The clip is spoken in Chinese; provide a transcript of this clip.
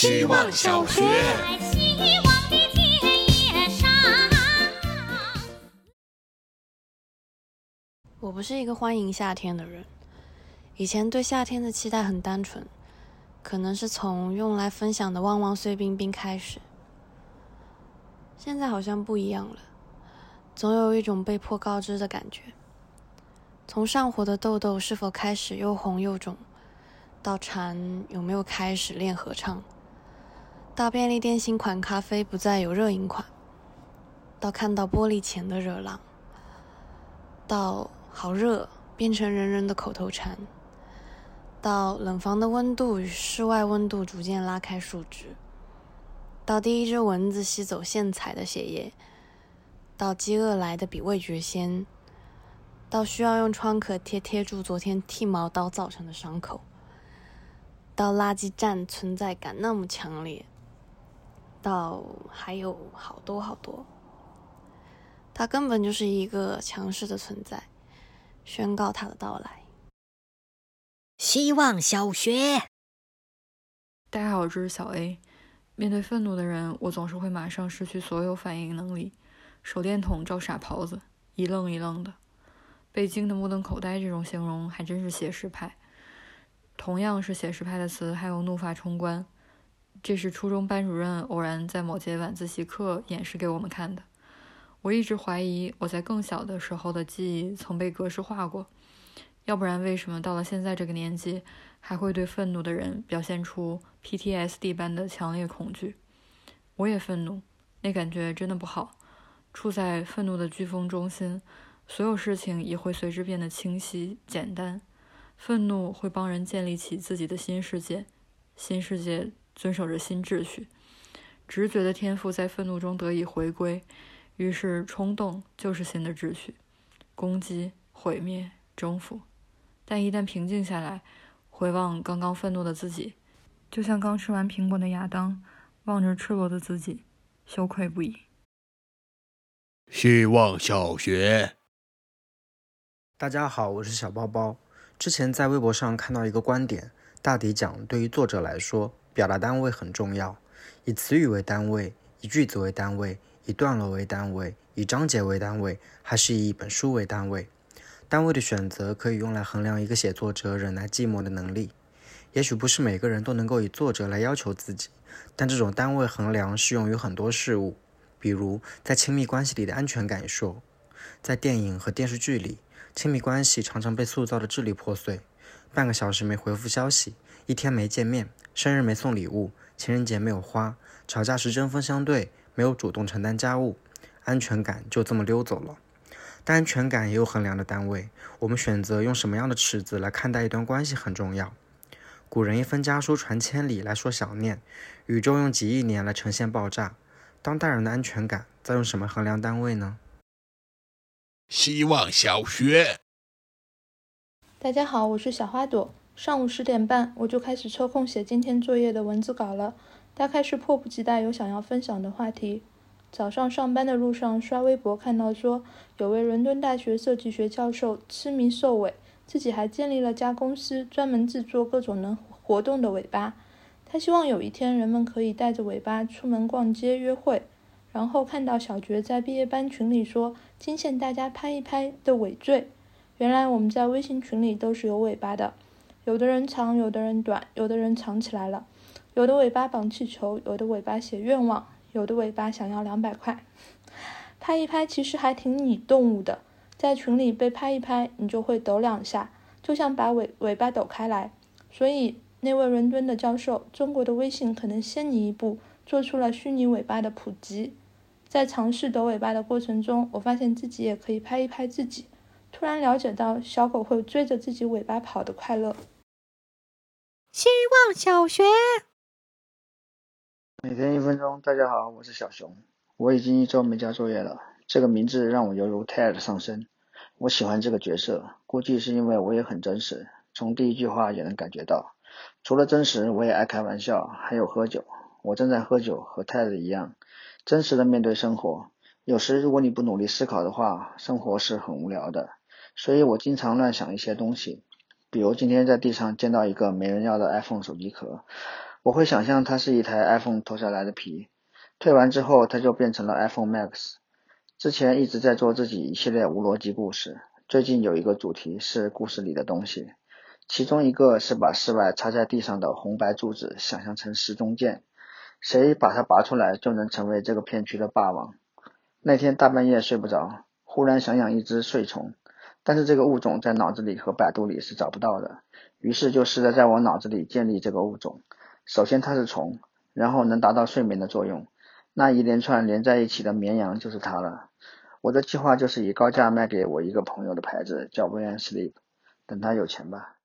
希望小学。我不是一个欢迎夏天的人，以前对夏天的期待很单纯，可能是从用来分享的旺旺碎冰冰开始。现在好像不一样了，总有一种被迫告知的感觉。从上火的痘痘是否开始又红又肿，到蝉有没有开始练合唱，到便利店新款咖啡不再有热饮款，到看到玻璃前的热浪，到。好热，变成人人的口头禅。到冷房的温度与室外温度逐渐拉开数值。到第一只蚊子吸走线彩的血液。到饥饿来的比味觉先。到需要用创可贴贴住昨天剃毛刀造成的伤口。到垃圾站存在感那么强烈。到还有好多好多。他根本就是一个强势的存在。宣告他的到来。希望小学，大家好，这是小 A。面对愤怒的人，我总是会马上失去所有反应能力，手电筒照傻狍子，一愣一愣的，被惊得目瞪口呆。这种形容还真是写实派。同样是写实派的词，还有怒发冲冠。这是初中班主任偶然在某节晚自习课演示给我们看的。我一直怀疑我在更小的时候的记忆曾被格式化过，要不然为什么到了现在这个年纪，还会对愤怒的人表现出 PTSD 般的强烈恐惧？我也愤怒，那感觉真的不好。处在愤怒的飓风中心，所有事情也会随之变得清晰简单。愤怒会帮人建立起自己的新世界，新世界遵守着新秩序，直觉的天赋在愤怒中得以回归。于是，冲动就是新的秩序，攻击、毁灭、征服。但一旦平静下来，回望刚刚愤怒的自己，就像刚吃完苹果的亚当，望着赤裸的自己，羞愧不已。希望小学，大家好，我是小包包。之前在微博上看到一个观点，大抵讲对于作者来说，表达单位很重要，以词语为单位，以句子为单位。以段落为单位，以章节为单位，还是以一本书为单位？单位的选择可以用来衡量一个写作者忍耐寂寞的能力。也许不是每个人都能够以作者来要求自己，但这种单位衡量适用于很多事物，比如在亲密关系里的安全感受。在电影和电视剧里，亲密关系常常被塑造的支离破碎。半个小时没回复消息，一天没见面，生日没送礼物，情人节没有花，吵架时针锋相对。没有主动承担家务，安全感就这么溜走了。但安全感也有衡量的单位，我们选择用什么样的尺子来看待一段关系很重要。古人一封家书传千里来说想念，宇宙用几亿年来呈现爆炸。当代人的安全感在用什么衡量单位呢？希望小学，大家好，我是小花朵。上午十点半，我就开始抽空写今天作业的文字稿了。大概是迫不及待有想要分享的话题。早上上班的路上刷微博，看到说有位伦敦大学设计学教授痴迷兽尾，自己还建立了家公司，专门制作各种能活动的尾巴。他希望有一天人们可以带着尾巴出门逛街、约会。然后看到小觉在毕业班群里说惊现大家拍一拍的尾缀。原来我们在微信群里都是有尾巴的，有的人长，有的人短，有的人藏起来了。有的尾巴绑气球，有的尾巴写愿望，有的尾巴想要两百块。拍一拍其实还挺拟动物的，在群里被拍一拍，你就会抖两下，就像把尾尾巴抖开来。所以那位伦敦的教授，中国的微信可能先你一步做出了虚拟尾巴的普及。在尝试抖尾巴的过程中，我发现自己也可以拍一拍自己，突然了解到小狗会追着自己尾巴跑的快乐。希望小学。每天一分钟，大家好，我是小熊。我已经一周没交作业了，这个名字让我犹如 Ted 上身。我喜欢这个角色，估计是因为我也很真实，从第一句话也能感觉到。除了真实，我也爱开玩笑，还有喝酒。我正在喝酒，和 Ted 一样，真实的面对生活。有时如果你不努力思考的话，生活是很无聊的。所以我经常乱想一些东西，比如今天在地上见到一个没人要的 iPhone 手机壳。我会想象它是一台 iPhone 脱下来的皮，退完之后它就变成了 iPhone Max。之前一直在做自己一系列无逻辑故事，最近有一个主题是故事里的东西，其中一个是把室外插在地上的红白柱子想象成时钟键，谁把它拔出来就能成为这个片区的霸王。那天大半夜睡不着，忽然想养一只睡虫，但是这个物种在脑子里和百度里是找不到的，于是就试着在我脑子里建立这个物种。首先它是虫，然后能达到睡眠的作用，那一连串连在一起的绵羊就是它了。我的计划就是以高价卖给我一个朋友的牌子，叫 When Sleep，等他有钱吧。